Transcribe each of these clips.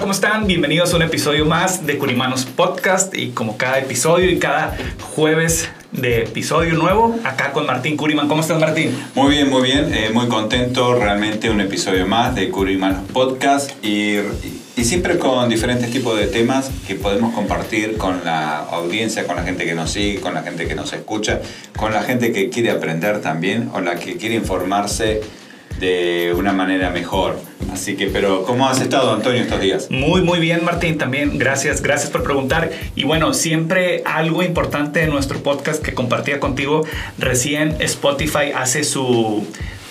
¿Cómo están? Bienvenidos a un episodio más de Curimanos Podcast y como cada episodio y cada jueves de episodio nuevo, acá con Martín Curiman. ¿Cómo estás, Martín? Muy bien, muy bien. Eh, muy contento. Realmente un episodio más de Curimanos Podcast y, y siempre con diferentes tipos de temas que podemos compartir con la audiencia, con la gente que nos sigue, con la gente que nos escucha, con la gente que quiere aprender también o la que quiere informarse de una manera mejor. Así que, pero ¿cómo has estado, Antonio, estos días? Muy, muy bien, Martín, también. Gracias, gracias por preguntar. Y bueno, siempre algo importante de nuestro podcast que compartía contigo, recién Spotify hace su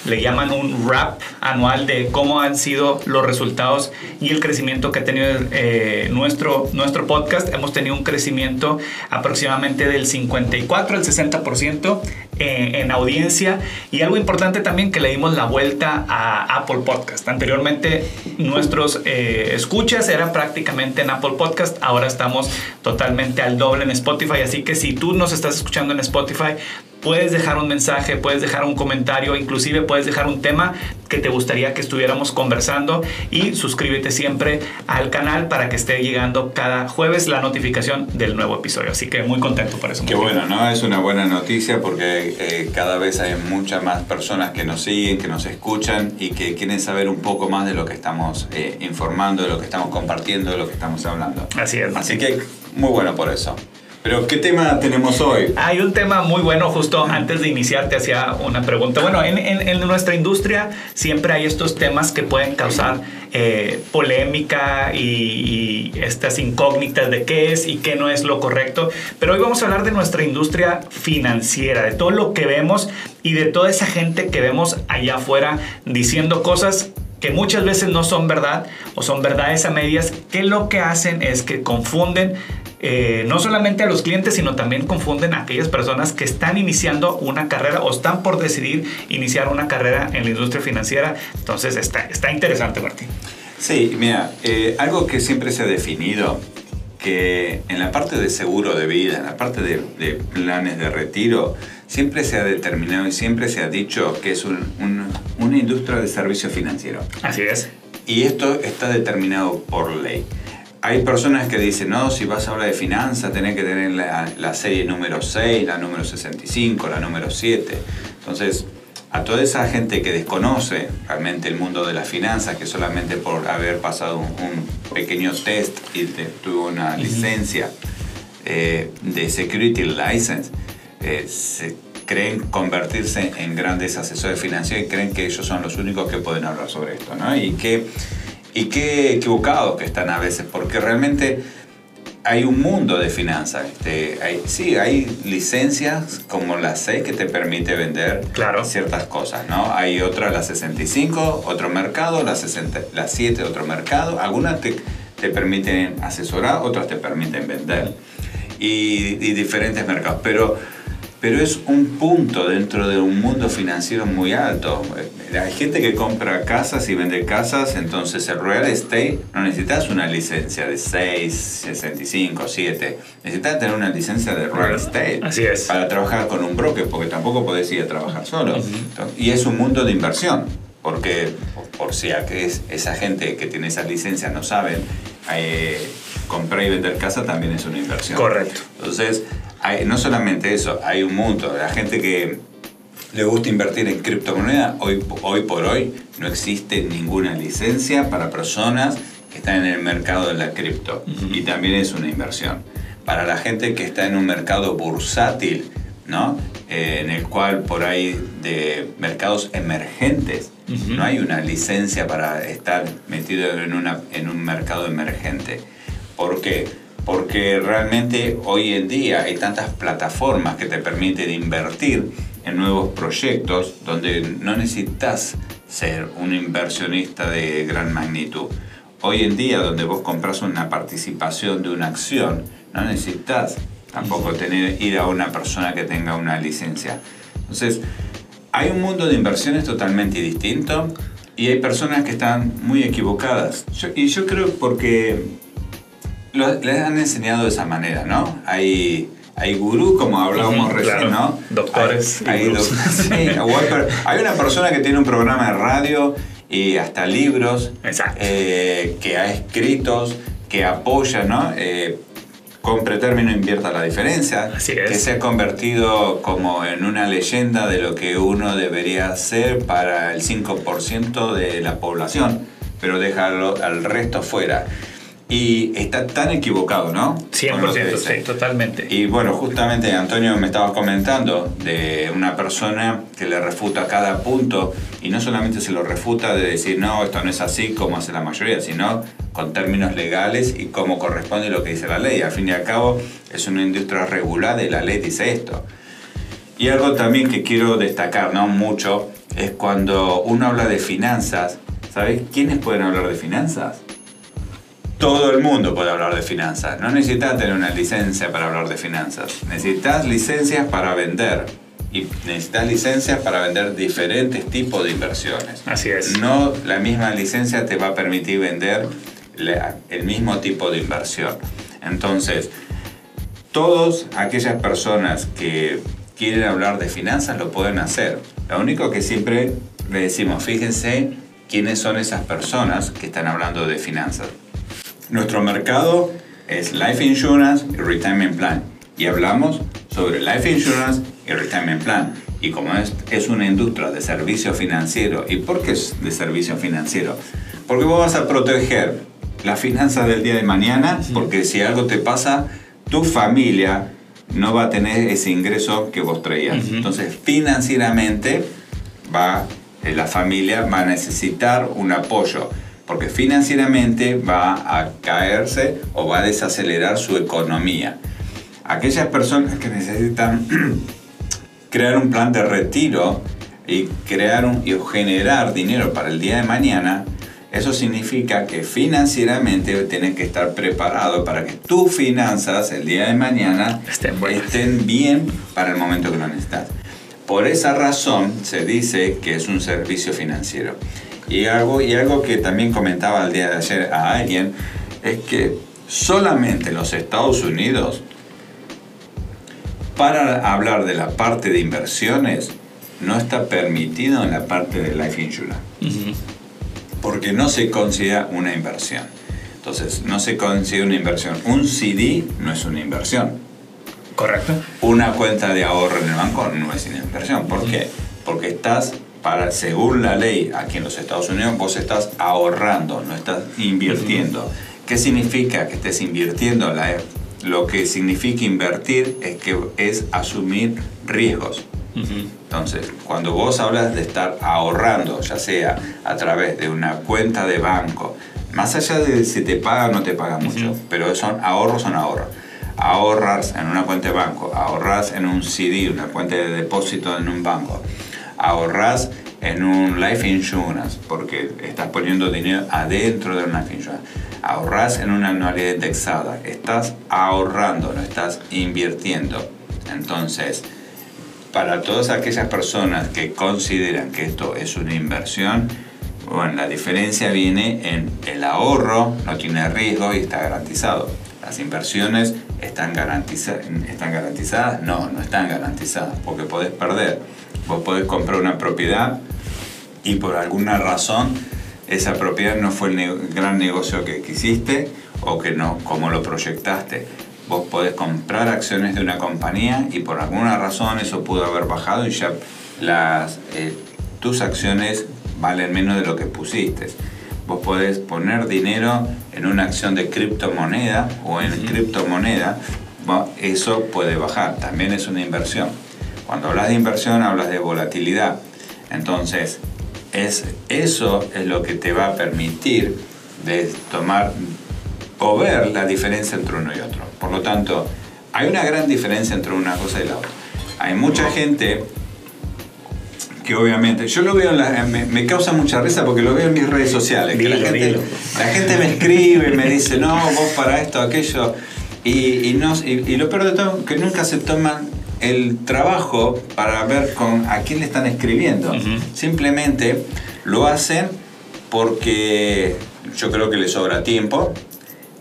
le llaman un rap anual de cómo han sido los resultados y el crecimiento que ha tenido eh, nuestro, nuestro podcast. Hemos tenido un crecimiento aproximadamente del 54 al 60% en, en audiencia y algo importante también que le dimos la vuelta a Apple Podcast. Anteriormente nuestros eh, escuchas eran prácticamente en Apple Podcast, ahora estamos totalmente al doble en Spotify, así que si tú nos estás escuchando en Spotify, puedes dejar un mensaje, puedes dejar un comentario, inclusive puedes dejar un tema que te gustaría que estuviéramos conversando y suscríbete siempre al canal para que esté llegando cada jueves la notificación del nuevo episodio. Así que muy contento por eso. Qué bueno, ¿no? Es una buena noticia porque eh, cada vez hay muchas más personas que nos siguen, que nos escuchan y que quieren saber un poco más de lo que estamos eh, informando, de lo que estamos compartiendo, de lo que estamos hablando. Así es. Así que muy bueno por eso. Pero, ¿qué tema tenemos hoy? Hay un tema muy bueno, justo antes de iniciar te hacía una pregunta. Bueno, en, en, nuestra industria siempre hay estos temas que pueden causar eh, polémica y, y, estas incógnitas de qué es y qué no es lo correcto. Pero hoy vamos a hablar de nuestra industria financiera, de todo lo que vemos y de toda esa gente que vemos allá afuera diciendo cosas que muchas veces no son verdad o son verdades a medias, que lo que hacen es que confunden eh, no solamente a los clientes, sino también confunden a aquellas personas que están iniciando una carrera o están por decidir iniciar una carrera en la industria financiera. Entonces está, está interesante, Martín. Sí, mira, eh, algo que siempre se ha definido, que en la parte de seguro de vida, en la parte de, de planes de retiro, siempre se ha determinado y siempre se ha dicho que es un, un, una industria de servicio financiero. Así es. Y esto está determinado por ley. Hay personas que dicen, no, si vas a hablar de finanzas, tenés que tener la, la, serie número 6, la número 65, la número 7. Entonces, a toda esa gente que desconoce realmente el mundo de las finanzas, que solamente por haber pasado un, un pequeño test y te, tuvo una uh -huh. licencia eh, de Security License, eh, se creen convertirse en grandes asesores financieros y creen que ellos son los únicos que pueden hablar sobre esto, ¿no? Y que y qué equivocados que están a veces, porque realmente hay un mundo de finanzas. Este, hay, sí, hay licencias como la 6 que te permite vender claro. ciertas cosas, ¿no? Hay otra, la 65, otro mercado, la, 60, la 7, otro mercado. Algunas te, te permiten asesorar, otras te permiten vender. Y, y diferentes mercados. Pero pero es un punto dentro de un mundo financiero muy alto. Hay gente que compra casas y vende casas, entonces el real estate no necesitas una licencia de 6, 65, 7. Necesitas tener una licencia de real estate. Así es. Para trabajar con un broker, porque tampoco podés ir a trabajar solo. Uh -huh. Y es un mundo de inversión, porque por si esa gente que tiene esa licencia no saben, eh, comprar y vender casa también es una inversión. Correcto. Entonces, hay, no solamente eso, hay un mundo. La gente que le gusta invertir en criptomonedas, hoy, hoy por hoy no existe ninguna licencia para personas que están en el mercado de la cripto. Uh -huh. Y también es una inversión. Para la gente que está en un mercado bursátil, ¿no? Eh, en el cual por ahí de mercados emergentes, no hay una licencia para estar metido en, una, en un mercado emergente. ¿Por qué? Porque realmente hoy en día hay tantas plataformas que te permiten invertir en nuevos proyectos donde no necesitas ser un inversionista de gran magnitud. Hoy en día, donde vos compras una participación de una acción, no necesitas tampoco tener, ir a una persona que tenga una licencia. Entonces, hay un mundo de inversiones totalmente distinto y hay personas que están muy equivocadas. y yo creo porque les han enseñado de esa manera, ¿no? Hay, hay gurú, como hablábamos recién, ¿no? Doctores. Hay, hay, una persona que tiene un programa de radio y hasta libros eh, que ha escrito, que apoya, ¿no? Eh, con pretérmino invierta la diferencia, que se ha convertido como en una leyenda de lo que uno debería hacer para el 5% de la población, pero dejarlo al resto fuera. Y está tan equivocado, ¿no? 100%, sí, totalmente. Y bueno, justamente Antonio me estabas comentando de una persona que le refuta cada punto y no solamente se lo refuta de decir, no, esto no es así como hace la mayoría, sino con términos legales y cómo corresponde lo que dice la ley. Al fin y al cabo, es una industria regulada y la ley dice esto. Y algo también que quiero destacar, no mucho, es cuando uno habla de finanzas, ¿sabes quiénes pueden hablar de finanzas? Todo el mundo puede hablar de finanzas. No necesitas tener una licencia para hablar de finanzas. Necesitas licencias para vender. Y necesitas licencias para vender diferentes tipos de inversiones. Así es. No la misma licencia te va a permitir vender el mismo tipo de inversión. Entonces, todas aquellas personas que quieren hablar de finanzas lo pueden hacer. Lo único que siempre le decimos, fíjense quiénes son esas personas que están hablando de finanzas. Nuestro mercado es Life Insurance y Retirement Plan. Y hablamos sobre Life Insurance y Retirement Plan. Y como es, es una industria de servicio financiero, ¿y por qué es de servicio financiero? Porque vos vas a proteger las finanzas del día de mañana, porque si algo te pasa, tu familia no va a tener ese ingreso que vos traías. Entonces, financieramente, va, eh, la familia va a necesitar un apoyo porque financieramente va a caerse o va a desacelerar su economía. Aquellas personas que necesitan crear un plan de retiro y crear un, y generar dinero para el día de mañana, eso significa que financieramente tienes que estar preparado para que tus finanzas el día de mañana estén, estén bien para el momento que lo necesitas. Por esa razón se dice que es un servicio financiero. Y algo, y algo que también comentaba el día de ayer a alguien es que solamente en los Estados Unidos, para hablar de la parte de inversiones, no está permitido en la parte de life insurance. Porque no se considera una inversión. Entonces, no se considera una inversión. Un CD no es una inversión. Correcto. Una cuenta de ahorro en el banco no es una inversión. ¿Por qué? Porque estás para, según la ley aquí en los Estados Unidos, vos estás ahorrando, no estás invirtiendo. ¿Qué significa que estés invirtiendo? La, lo que significa invertir es que es asumir riesgos. Entonces, cuando vos hablas de estar ahorrando, ya sea a través de una cuenta de banco, más allá de si te pagan o no te pagan mucho, pero son ahorros, son ahorros. Ahorras en una cuenta de banco, ahorras en un CD, una cuenta de depósito en un banco, ahorras en un life insurance, porque estás poniendo dinero adentro de una life insurance. Ahorras en una anualidad indexada, estás ahorrando, no estás invirtiendo. Entonces, para todas aquellas personas que consideran que esto es una inversión, bueno, la diferencia viene en el ahorro, no tiene riesgo y está garantizado. Las inversiones están, están garantizadas, no, no están garantizadas, porque podés perder Vos podés comprar una propiedad y por alguna razón esa propiedad no fue el gran negocio que quisiste o que no, como lo proyectaste. Vos podés comprar acciones de una compañía y por alguna razón eso pudo haber bajado y ya las, eh, tus acciones valen menos de lo que pusiste. Vos podés poner dinero en una acción de criptomoneda o en criptomoneda, eso puede bajar, también es una inversión. Cuando hablas de inversión hablas de volatilidad. Entonces, es, eso es lo que te va a permitir de tomar o ver la diferencia entre uno y otro. Por lo tanto, hay una gran diferencia entre una cosa y la otra. Hay mucha gente que obviamente, yo lo veo, me, causa mucha risa porque lo veo en mis redes sociales. la, gente, la, gente, me escribe, me dice, no, vos para esto, aquello. Y, y, no, y, lo peor de todo, que nunca se toman el trabajo para ver con a quién le están escribiendo. Simplemente lo hacen porque yo creo que le sobra tiempo.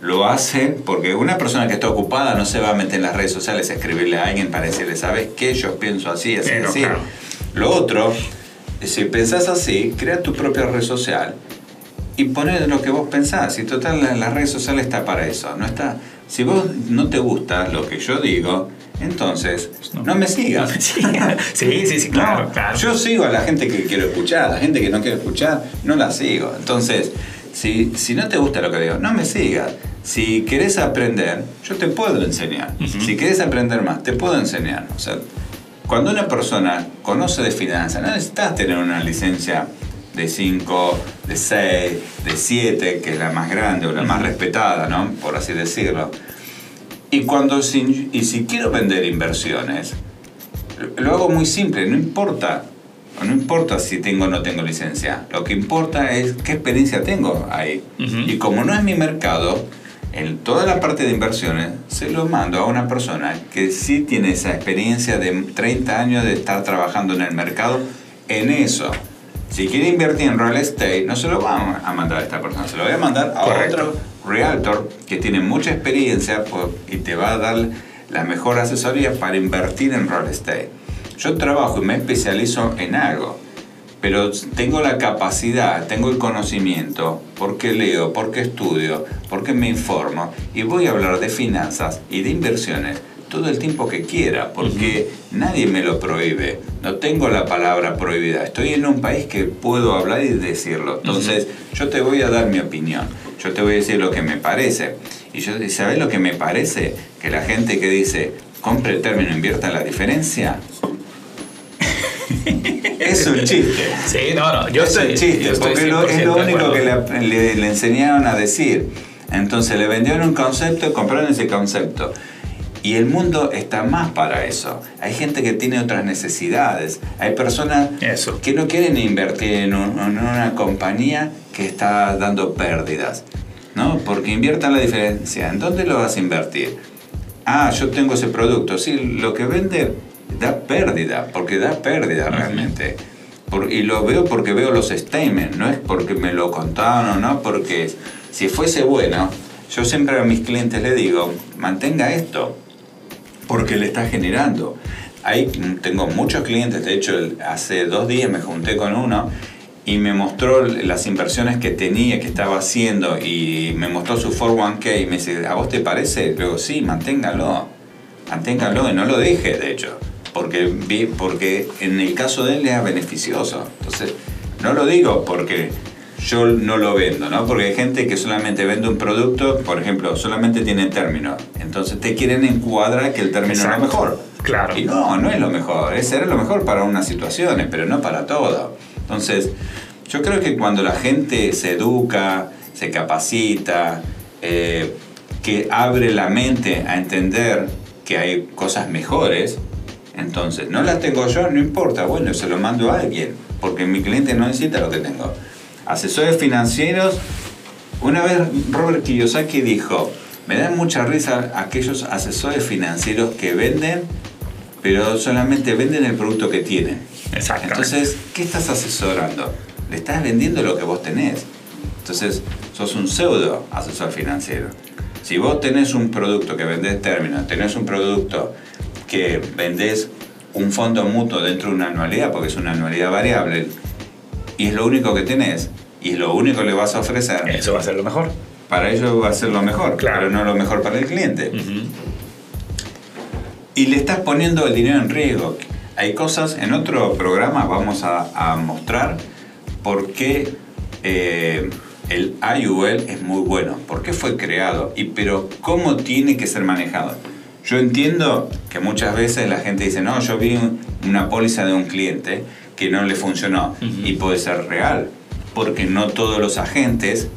Lo hacen porque una persona que está ocupada no se va a meter en las redes sociales a escribirle a alguien para decirle, ¿sabes qué? Yo pienso así, así, así. Lo otro, si pensás así, crea tu propia red social y poné lo que vos pensás. Y total, la, la red social está para eso. No está, si vos no te gusta lo que yo digo, entonces, no, me sigas. sí, sí, sí, claro, claro. Yo sigo a la gente que quiero escuchar, a la gente que no quiero escuchar, no la sigo. Entonces, si, si no te gusta lo que digo, no me sigas. Si querés aprender, yo te puedo enseñar. Si querés aprender más, te puedo enseñar. O sea, cuando una persona conoce de finanzas, no necesitas tener una licencia de 5, de 6, de 7, que es la más grande o la más respetada, ¿no? Por así decirlo y, cuando si, y si quiero vender inversiones, lo hago muy simple, no importa. No importa si tengo o no tengo licencia. Lo que importa es qué experiencia tengo ahí. Y como no es mi mercado, en toda la parte de inversiones se lo mando a una persona que sí tiene esa experiencia de 30 años de estar trabajando en el mercado en eso. Si quiere invertir en real estate, no se lo va a mandar a esta persona, se lo voy a mandar a otro realtor que tiene mucha experiencia y te va a dar la mejor asesoría para invertir en real estate. Yo trabajo y me especializo en algo, pero tengo la capacidad, tengo el conocimiento, porque leo, porque estudio, porque me informo y voy a hablar de finanzas y de inversiones todo el tiempo que quiera, porque nadie me lo prohíbe. No tengo la palabra prohibida. Estoy en un país que puedo hablar y decirlo. Entonces, yo te voy a dar mi opinión. Yo te voy a decir lo que me parece. Y yo, ¿sabes lo que me parece? Que la gente que dice, compre el término, invierta la diferencia, es un chiste. Sí, no, no, yo es un chiste, porque es lo único que le, le, enseñaron a decir. Entonces le vendieron un concepto y compraron ese concepto. Y el mundo está más para eso. Hay gente que tiene otras necesidades. Hay personas que no quieren invertir en, una compañía que está dando pérdidas. ¿no? Porque inviertan la diferencia. ¿En dónde lo vas a invertir? Ah, yo tengo ese producto. Sí, lo que vende da pérdida, porque da pérdida realmente. y lo veo porque veo los statements, no es porque me lo contaron o no, porque si fuese bueno, yo siempre a mis clientes le digo, mantenga esto, porque le está generando. Ahí tengo muchos clientes, de hecho hace dos días me junté con uno y me mostró las inversiones que tenía, que estaba haciendo y me mostró su 401k y me dice, ¿a vos te parece? Luego, sí, manténgalo, manténgalo y no lo deje, de hecho, porque, porque en el caso de él le es beneficioso. Entonces, no lo digo porque yo no lo vendo, ¿no? Porque hay gente que solamente vende un producto, por ejemplo, solamente tiene término. Entonces te quieren encuadrar que el término es lo mejor. Claro. Y no, no es lo mejor. Es ser lo mejor para unas situaciones, pero no para todo. Entonces, yo creo que cuando la gente se educa, se capacita, eh, que abre la mente a entender que hay cosas mejores, entonces, no las tengo yo, no importa, bueno, se lo mando a alguien, porque mi cliente no necesita lo que tengo asesores financieros. Una vez Robert Kiyosaki dijo, me dan mucha risa aquellos asesores financieros que venden, pero solamente venden el producto que tienen. Exacto. Entonces, ¿qué estás asesorando? Le estás vendiendo lo que vos tenés. Entonces, sos un pseudo asesor financiero. Si vos tenés un producto que vendés términos, tenés un producto que vendés un fondo mutuo dentro de una anualidad, porque es una anualidad variable, y es lo único que tenés y lo único que le vas a ofrecer. Eso va a ser lo mejor. Para ellos va a ser lo mejor, claro. pero no lo mejor para el cliente. Y le estás poniendo el dinero en riesgo. Hay cosas, en otro programa vamos a, mostrar por qué eh, el IUL es muy bueno, por qué fue creado, y, pero cómo tiene que ser manejado. Yo entiendo que que muchas veces la gente dice, no, yo vi una póliza de un cliente que no le funcionó y puede ser real, porque no todos los agentes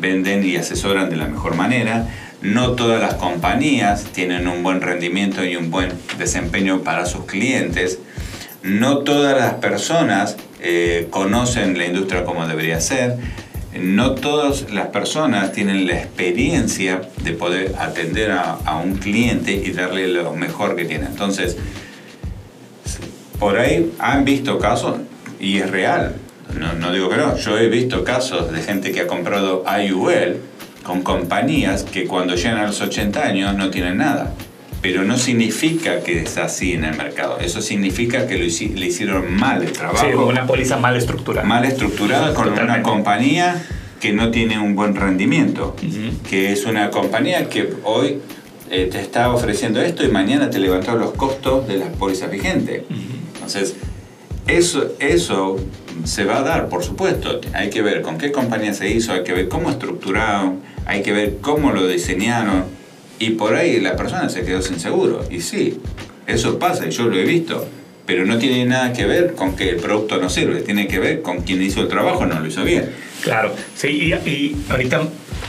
venden y asesoran de la mejor manera, no todas las compañías tienen un buen rendimiento y un buen desempeño para sus clientes, no todas las personas eh, conocen la industria como debería ser, no todas las personas tienen la experiencia de poder atender a, un cliente y darle lo mejor que tiene. Entonces, por ahí han visto casos, y es real, no, no, digo que no, yo he visto casos de gente que ha comprado IUL con compañías que cuando llegan a los 80 años no tienen nada. Pero no significa que es así en el mercado. Eso significa que le hicieron mal el trabajo. Sí, una póliza mal estructurada. Mal estructurada con una compañía que no tiene un buen rendimiento. Que es una compañía que hoy eh, te está ofreciendo esto y mañana te levantó los costos de las pólizas vigentes. Entonces, eso, eso se va a dar, por supuesto. Hay que ver con qué compañía se hizo, hay que ver cómo estructuraron, hay que ver cómo lo diseñaron. Y por ahí la persona se quedó sin seguro. Y sí, eso pasa y yo lo he visto. Pero no tiene nada que ver con que el producto no sirve, tiene que ver con quien hizo el trabajo no lo hizo bien. Claro, sí, y, y ahorita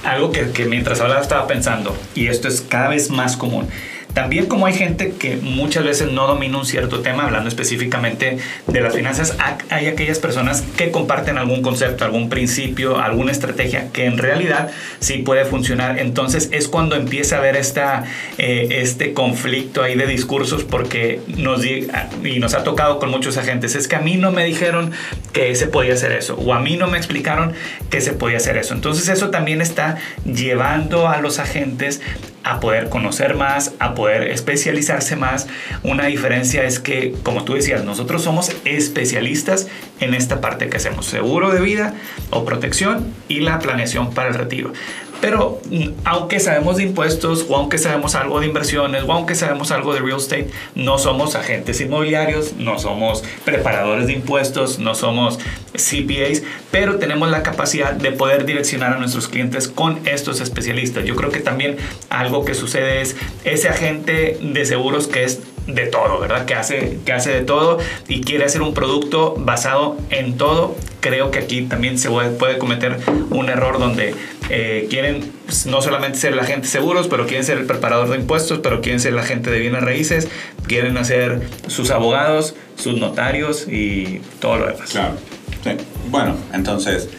algo que, que mientras hablaba estaba pensando, y esto es cada vez más común también como hay gente que muchas veces no domina un cierto tema, hablando específicamente de las finanzas, hay aquellas personas que comparten algún concepto, algún principio, alguna estrategia que en realidad sí puede funcionar. Entonces es cuando empieza a haber esta, eh, este conflicto ahí de discursos porque nos, y nos ha tocado con muchos agentes, es que a mí no me dijeron que se podía hacer eso o a mí no me explicaron que se podía hacer eso. Entonces eso también está llevando a los agentes a poder conocer más, a poder especializarse más. Una diferencia es que, como tú decías, nosotros somos especialistas en esta parte que hacemos, seguro de vida o protección y la planeación para el retiro. Pero mm, aunque sabemos de impuestos o aunque sabemos algo de inversiones o aunque sabemos algo de real estate, no somos agentes inmobiliarios, no somos preparadores de impuestos, no somos CPAs, pero tenemos la capacidad de poder direccionar a nuestros clientes con estos especialistas. Yo creo que también algo que sucede es ese agente de seguros que es de todo, ¿verdad? Que hace, que hace de todo y quiere hacer un producto basado en todo. Creo que aquí también se puede, cometer un error donde eh, quieren pues, no solamente ser el agente de seguros, pero quieren ser el preparador de impuestos, pero quieren ser el agente de bienes raíces, quieren hacer sus abogados, sus notarios y todo lo demás. Claro. Sí. Bueno, entonces,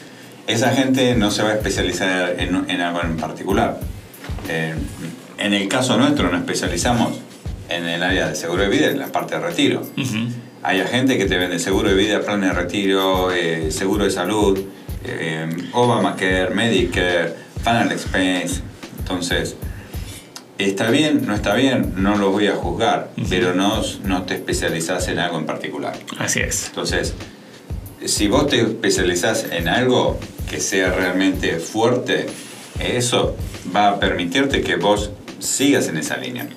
esa gente no se va a especializar en, algo en particular. Eh, en el caso nuestro nos especializamos en el área de seguro de vida, en la parte de retiro. Hay gente que te vende seguro de vida, plan de retiro, eh, seguro de salud, eh, Obamacare, Medicare, Final Expense. Entonces, está bien, no está bien, no lo voy a juzgar, pero no, no te especializas en algo en particular. Así es. Entonces, si vos te especializás en algo que sea realmente fuerte, eso va a permitirte que vos sigas en esa línea.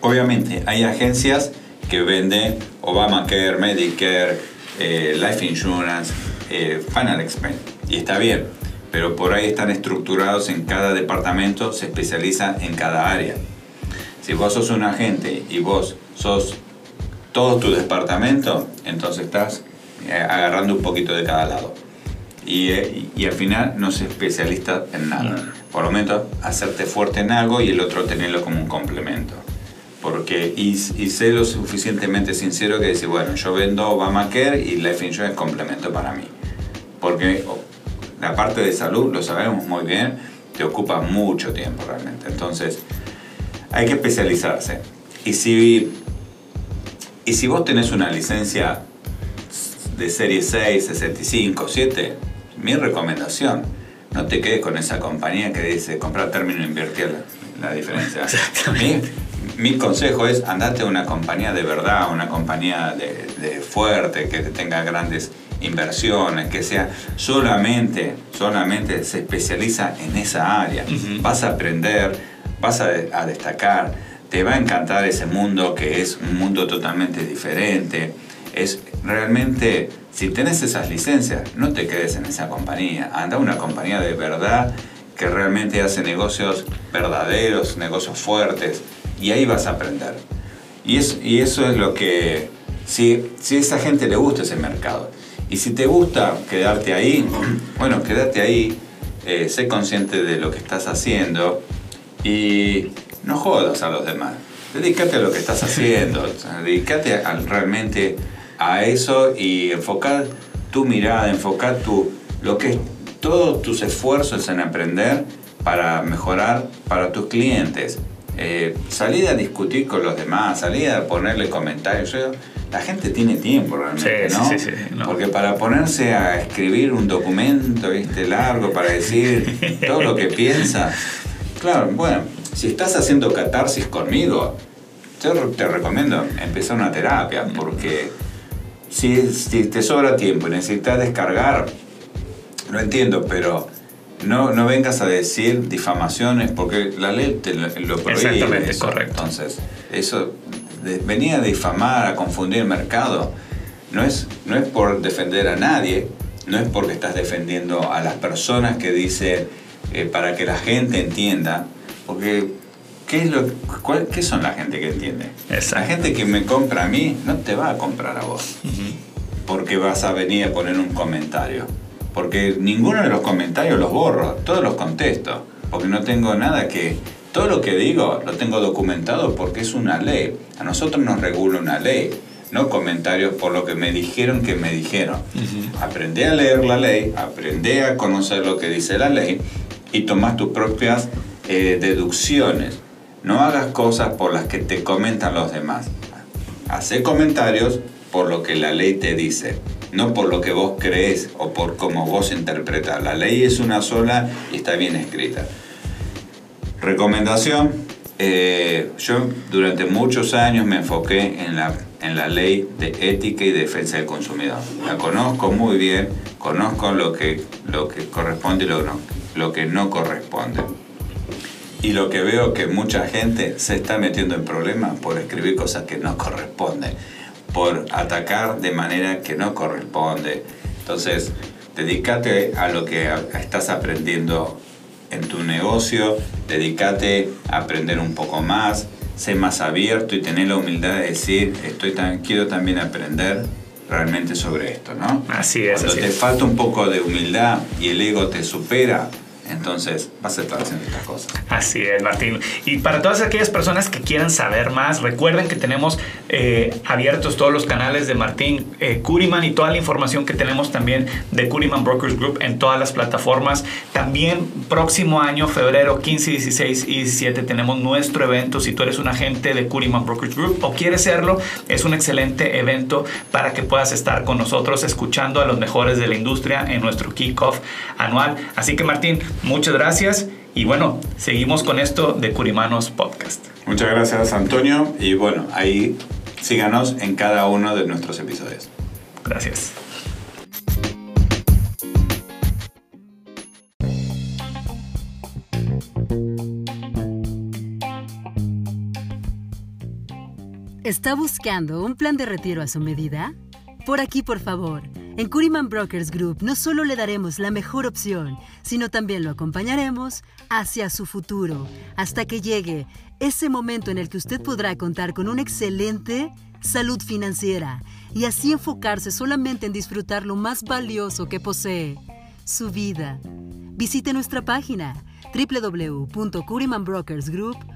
Obviamente, hay agencias que venden Obamacare, Medicare, eh, Life Insurance, eh, Final Expense, y está bien, pero por ahí están estructurados en cada departamento, se especializa en cada área. Si vos sos un agente y vos sos todo tu departamento, entonces estás eh, agarrando un poquito de cada lado. Y, y, al final no se especialista en nada. Por lo menos hacerte fuerte en algo y el otro tenerlo como un complemento porque y, sé lo suficientemente sincero que decir, bueno, yo vendo Obamacare y Life Insurance es complemento para mí. Porque la parte de salud, lo sabemos muy bien, te ocupa mucho tiempo realmente. Entonces, hay que especializarse. Y si, y si vos tenés una licencia de serie 6, 65, 7, mi recomendación, no te quedes con esa compañía que dice comprar término e invertir la, la diferencia. Exactamente mi consejo es andate a una compañía de verdad, una compañía de, fuerte, que tenga grandes inversiones, que sea solamente, solamente se especializa en esa área. Vas a aprender, vas a, a, destacar, te va a encantar ese mundo que es un mundo totalmente diferente. Es realmente, si tenés esas licencias, no te quedes en esa compañía, anda a una compañía de verdad que realmente hace negocios verdaderos, negocios fuertes, y ahí vas a aprender. Y, es, y eso es lo que, si, si a esa gente le gusta ese mercado. Y si te gusta quedarte ahí, bueno, quédate ahí, eh, sé consciente de lo que estás haciendo y no jodas a los demás. Dedícate a lo que estás haciendo, dedícate realmente a eso y enfocar tu mirada, enfocar tu, lo que todos tus esfuerzos en aprender para mejorar para tus clientes. Eh, salir a discutir con los demás, salir a ponerle comentarios. La gente tiene tiempo realmente, ¿no? Sí, sí, ¿no? Porque para ponerse a escribir un documento, ¿viste? Largo para decir todo lo que piensa. Claro, bueno, si estás haciendo catarsis conmigo, yo te recomiendo empezar una terapia, porque si, si te sobra tiempo y necesitas descargar, lo entiendo, pero no, no vengas a decir difamaciones porque la ley te lo, prohíbe. Exactamente, correcto. Entonces, eso, de, venir a difamar, a confundir el mercado, no es, no es por defender a nadie, no es porque estás defendiendo a las personas que dicen eh, para que la gente entienda, porque ¿qué, es lo, cuál, ¿qué son la gente que entiende? La gente que me compra a mí no te va a comprar a vos, porque vas a venir a poner un comentario porque ninguno de los comentarios los borro, todos los contesto, porque no tengo nada que... Todo lo que digo lo tengo documentado porque es una ley. A nosotros nos regula una ley, no comentarios por lo que me dijeron que me dijeron. Aprende a leer la ley, aprende a conocer lo que dice la ley y tomas tus propias eh, deducciones. No hagas cosas por las que te comentan los demás. Hace comentarios por lo que la ley te dice no por lo que vos crees o por cómo vos interpretas. La ley es una sola y está bien escrita. Recomendación, eh, yo durante muchos años me enfoqué en la, en la ley de ética y defensa del consumidor. La conozco muy bien, conozco lo que, lo que corresponde y lo, no, lo que no corresponde. Y lo que veo que mucha gente se está metiendo en problemas por escribir cosas que no corresponden por atacar de manera que no corresponde. Entonces, dedícate a lo que estás aprendiendo en tu negocio, dedícate a aprender un poco más, sé más abierto y tener la humildad de decir, estoy tan, quiero también aprender realmente sobre esto, ¿no? Así es. Cuando te falta un poco de humildad y el ego te supera, entonces vas a estar haciendo estas cosas. Así es, Martín. Y para todas aquellas personas que quieran saber más, recuerden que tenemos eh, abiertos todos los canales de Martín eh, Curiman y toda la información que tenemos también de Curiman Brokers Group en todas las plataformas. También próximo año, febrero 15, 16 y 17, tenemos nuestro evento. Si tú eres un agente de Curiman Brokers Group o quieres serlo, es un excelente evento para que puedas estar con nosotros escuchando a los mejores de la industria en nuestro kickoff anual. Así que Martín, Muchas gracias y bueno, seguimos con esto de Curimanos Podcast. Muchas gracias Antonio y bueno, ahí síganos en cada uno de nuestros episodios. Gracias. ¿Está buscando un plan de retiro a su medida? Por aquí, por favor. En Curiman Brokers Group no solo le daremos la mejor opción, sino también lo acompañaremos hacia su futuro, hasta que llegue ese momento en el que usted podrá contar con una excelente salud financiera y así enfocarse solamente en disfrutar lo más valioso que posee, su vida. Visite nuestra página www.curimanbrokersgroup.com